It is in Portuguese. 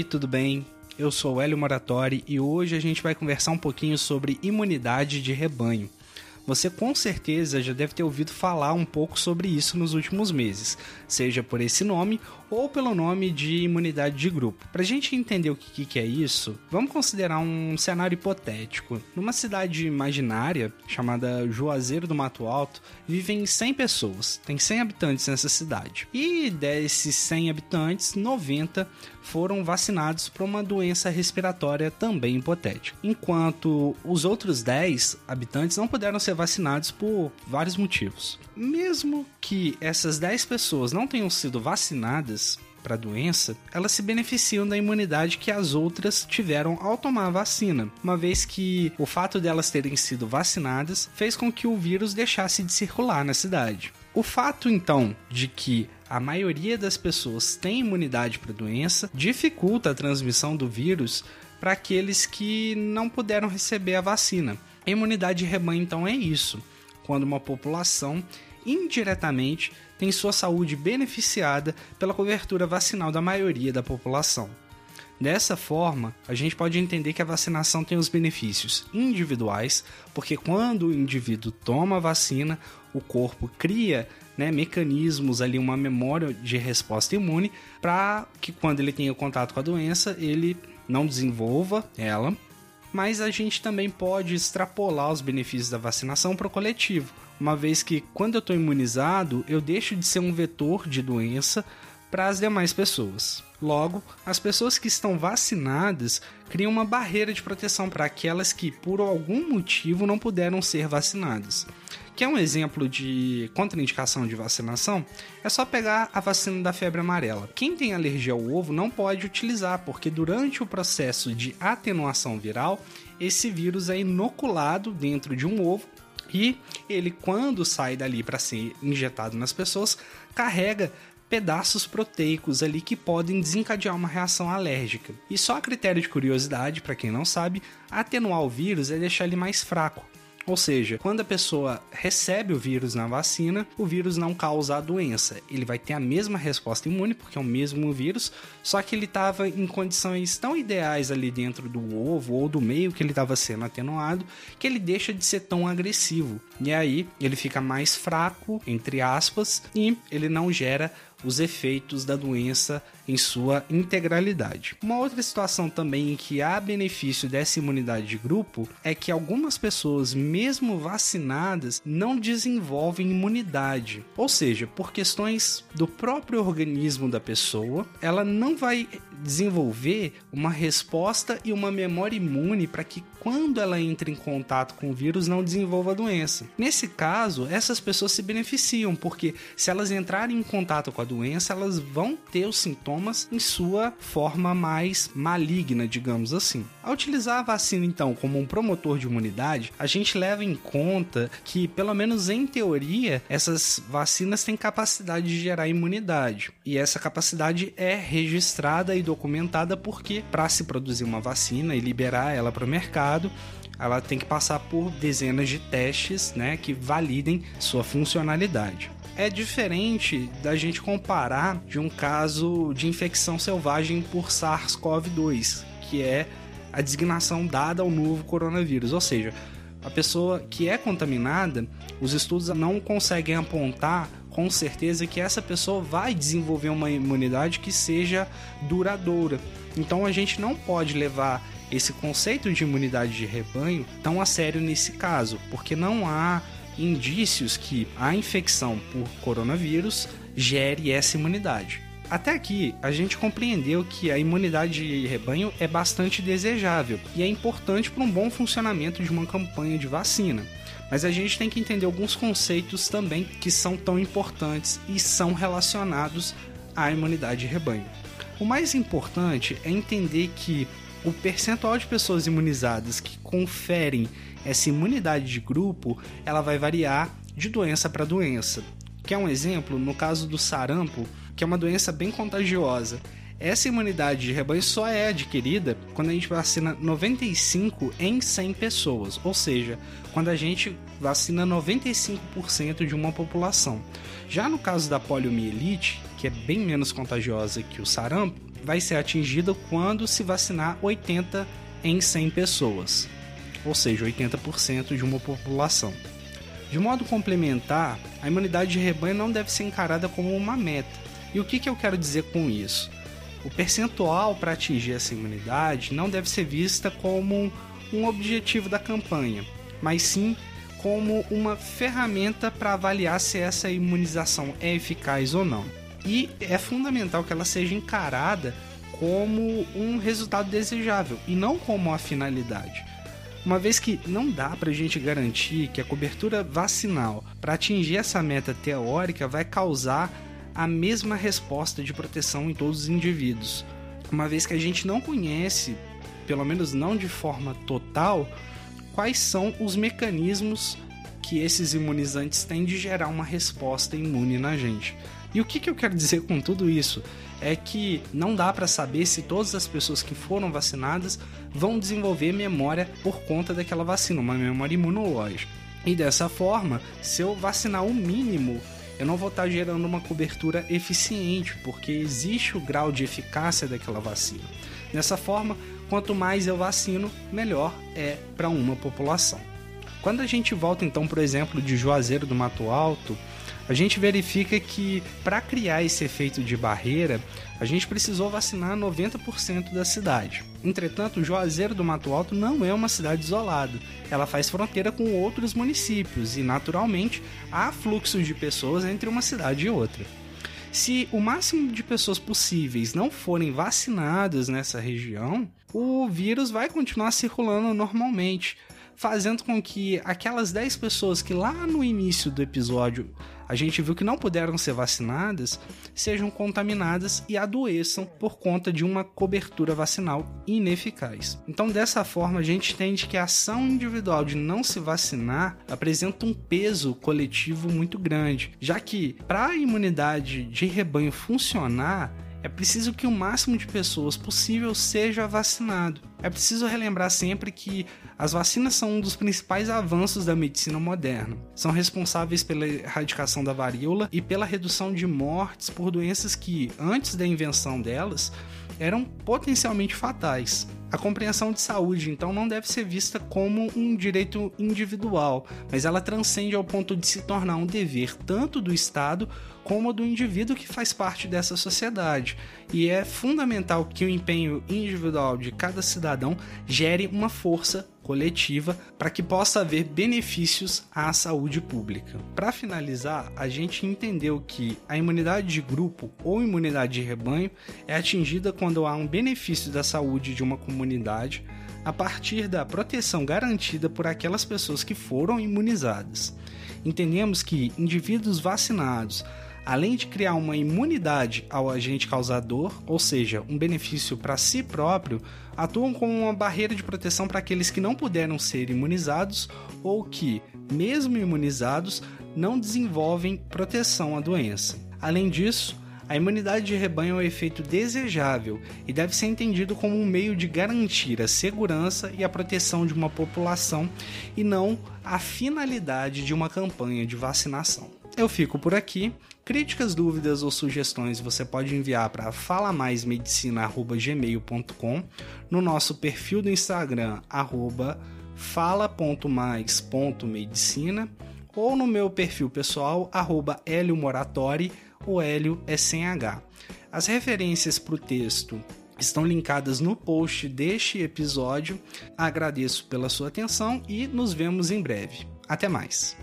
aí, tudo bem? Eu sou o Hélio Moratori e hoje a gente vai conversar um pouquinho sobre imunidade de rebanho. Você com certeza já deve ter ouvido falar um pouco sobre isso nos últimos meses, seja por esse nome ou pelo nome de imunidade de grupo. Para a gente entender o que, que é isso, vamos considerar um cenário hipotético. Numa cidade imaginária chamada Juazeiro do Mato Alto, vivem 100 pessoas, tem 100 habitantes nessa cidade. E desses 100 habitantes, 90 foram vacinados para uma doença respiratória também hipotética, enquanto os outros 10 habitantes não puderam ser vacinados por vários motivos. Mesmo que essas 10 pessoas não tenham sido vacinadas, para a doença, elas se beneficiam da imunidade que as outras tiveram ao tomar a vacina, uma vez que o fato delas terem sido vacinadas fez com que o vírus deixasse de circular na cidade. O fato então de que a maioria das pessoas tem imunidade para a doença dificulta a transmissão do vírus para aqueles que não puderam receber a vacina. A imunidade de rebanho então é isso, quando uma população indiretamente tem sua saúde beneficiada pela cobertura vacinal da maioria da população. Dessa forma, a gente pode entender que a vacinação tem os benefícios individuais, porque quando o indivíduo toma a vacina, o corpo cria né, mecanismos ali, uma memória de resposta imune, para que quando ele tenha contato com a doença, ele não desenvolva ela. Mas a gente também pode extrapolar os benefícios da vacinação para o coletivo uma vez que quando eu estou imunizado, eu deixo de ser um vetor de doença para as demais pessoas. Logo, as pessoas que estão vacinadas criam uma barreira de proteção para aquelas que, por algum motivo, não puderam ser vacinadas. Quer um exemplo de contraindicação de vacinação? É só pegar a vacina da febre amarela. Quem tem alergia ao ovo não pode utilizar, porque durante o processo de atenuação viral, esse vírus é inoculado dentro de um ovo e ele, quando sai dali para ser injetado nas pessoas, carrega pedaços proteicos ali que podem desencadear uma reação alérgica. E só a critério de curiosidade, para quem não sabe, atenuar o vírus é deixar ele mais fraco. Ou seja, quando a pessoa recebe o vírus na vacina, o vírus não causa a doença. Ele vai ter a mesma resposta imune, porque é o mesmo vírus, só que ele estava em condições tão ideais ali dentro do ovo ou do meio que ele estava sendo atenuado, que ele deixa de ser tão agressivo. E aí ele fica mais fraco, entre aspas, e ele não gera os efeitos da doença em sua integralidade. Uma outra situação também em que há benefício dessa imunidade de grupo é que algumas pessoas, mesmo vacinadas, não desenvolvem imunidade. Ou seja, por questões do próprio organismo da pessoa, ela não vai desenvolver uma resposta e uma memória imune para que quando ela entra em contato com o vírus não desenvolva a doença. Nesse caso, essas pessoas se beneficiam porque se elas entrarem em contato com a doença, elas vão ter os sintomas em sua forma mais maligna, digamos assim. Ao utilizar a vacina então como um promotor de imunidade, a gente leva em conta que, pelo menos em teoria, essas vacinas têm capacidade de gerar imunidade. E essa capacidade é registrada e documentada porque para se produzir uma vacina e liberar ela para o mercado, ela tem que passar por dezenas de testes, né, que validem sua funcionalidade. É diferente da gente comparar de um caso de infecção selvagem por SARS-CoV-2, que é a designação dada ao novo coronavírus, ou seja, a pessoa que é contaminada, os estudos não conseguem apontar com certeza que essa pessoa vai desenvolver uma imunidade que seja duradoura. Então a gente não pode levar esse conceito de imunidade de rebanho tão a sério nesse caso, porque não há indícios que a infecção por coronavírus gere essa imunidade. Até aqui, a gente compreendeu que a imunidade de rebanho é bastante desejável e é importante para um bom funcionamento de uma campanha de vacina. Mas a gente tem que entender alguns conceitos também que são tão importantes e são relacionados à imunidade de rebanho. O mais importante é entender que o percentual de pessoas imunizadas que conferem essa imunidade de grupo, ela vai variar de doença para doença. Quer um exemplo? No caso do sarampo, que é uma doença bem contagiosa, Essa imunidade de rebanho só é adquirida quando a gente vacina 95 em 100 pessoas, ou seja, quando a gente vacina 95% de uma população. Já no caso da poliomielite, que é bem menos contagiosa que o sarampo, vai ser atingida quando se vacinar 80 em 100 pessoas, ou seja, 80% de uma população. De modo complementar, a imunidade de rebanho não deve ser encarada como uma meta. E o que, que eu quero dizer com isso? O percentual para atingir essa imunidade não deve ser vista como um objetivo da campanha, mas sim como uma ferramenta para avaliar se essa imunização é eficaz ou não. E é fundamental que ela seja encarada como um resultado desejável e não como uma finalidade. Uma vez que não dá para a gente garantir que a cobertura vacinal para atingir essa meta teórica vai causar a mesma resposta de proteção em todos os indivíduos, uma vez que a gente não conhece, pelo menos não de forma total, quais são os mecanismos que esses imunizantes têm de gerar uma resposta imune na gente. E o que, que eu quero dizer com tudo isso? É que não dá para saber se todas as pessoas que foram vacinadas vão desenvolver memória por conta daquela vacina, uma memória imunológica. E dessa forma, se eu vacinar o mínimo eu não vou estar gerando uma cobertura eficiente, porque existe o grau de eficácia daquela vacina. Dessa forma, quanto mais eu vacino, melhor é para uma população. Quando a gente volta então, por exemplo, de Juazeiro do Mato Alto, a gente verifica que para criar esse efeito de barreira, a gente precisou vacinar 90% da cidade. Entretanto, Juazeiro do Mato Alto não é uma cidade isolada. Ela faz fronteira com outros municípios e, naturalmente, há fluxos de pessoas entre uma cidade e outra. Se o máximo de pessoas possíveis não forem vacinadas nessa região, o vírus vai continuar circulando normalmente, fazendo com que aquelas 10 pessoas que lá no início do episódio a gente viu que não puderam ser vacinadas, sejam contaminadas e adoeçam por conta de uma cobertura vacinal ineficaz. Então, dessa forma, a gente entende que a ação individual de não se vacinar apresenta um peso coletivo muito grande, já que para a imunidade de rebanho funcionar, é preciso que o máximo de pessoas possível seja vacinado. É preciso relembrar sempre que as vacinas são um dos principais avanços da medicina moderna. São responsáveis pela erradicação da varíola e pela redução de mortes por doenças que, antes da invenção delas, eram potencialmente fatais. A compreensão de saúde, então, não deve ser vista como um direito individual, mas ela transcende ao ponto de se tornar um dever tanto do Estado como do indivíduo que faz parte dessa sociedade. E é fundamental que o empenho individual de cada cidadão gere uma força coletiva para que possa haver benefícios à saúde pública. Para finalizar, a gente entendeu que a imunidade de grupo ou imunidade de rebanho é atingida quando há um benefício da saúde de uma comunidade a partir da proteção garantida por aquelas pessoas que foram imunizadas. Entendemos que indivíduos vacinados além de criar uma imunidade ao agente causador, ou seja, um benefício para si próprio, atuam como uma barreira de proteção para aqueles que não puderam ser imunizados ou que, mesmo imunizados, não desenvolvem proteção à doença. Além disso, a imunidade de rebanho é um efeito desejável e deve ser entendido como um meio de garantir a segurança e a proteção de uma população e não a finalidade de uma campanha de vacinação. Eu fico por aqui. Críticas, dúvidas ou sugestões você pode enviar para falamaismedicina@gmail.com, no nosso perfil do Instagram fala.mais.medicina ou no meu perfil pessoal Hélio Moratori, o Hélio é sem H. As referências para o texto estão linkadas no post deste episódio. Agradeço pela sua atenção e nos vemos em breve. Até mais.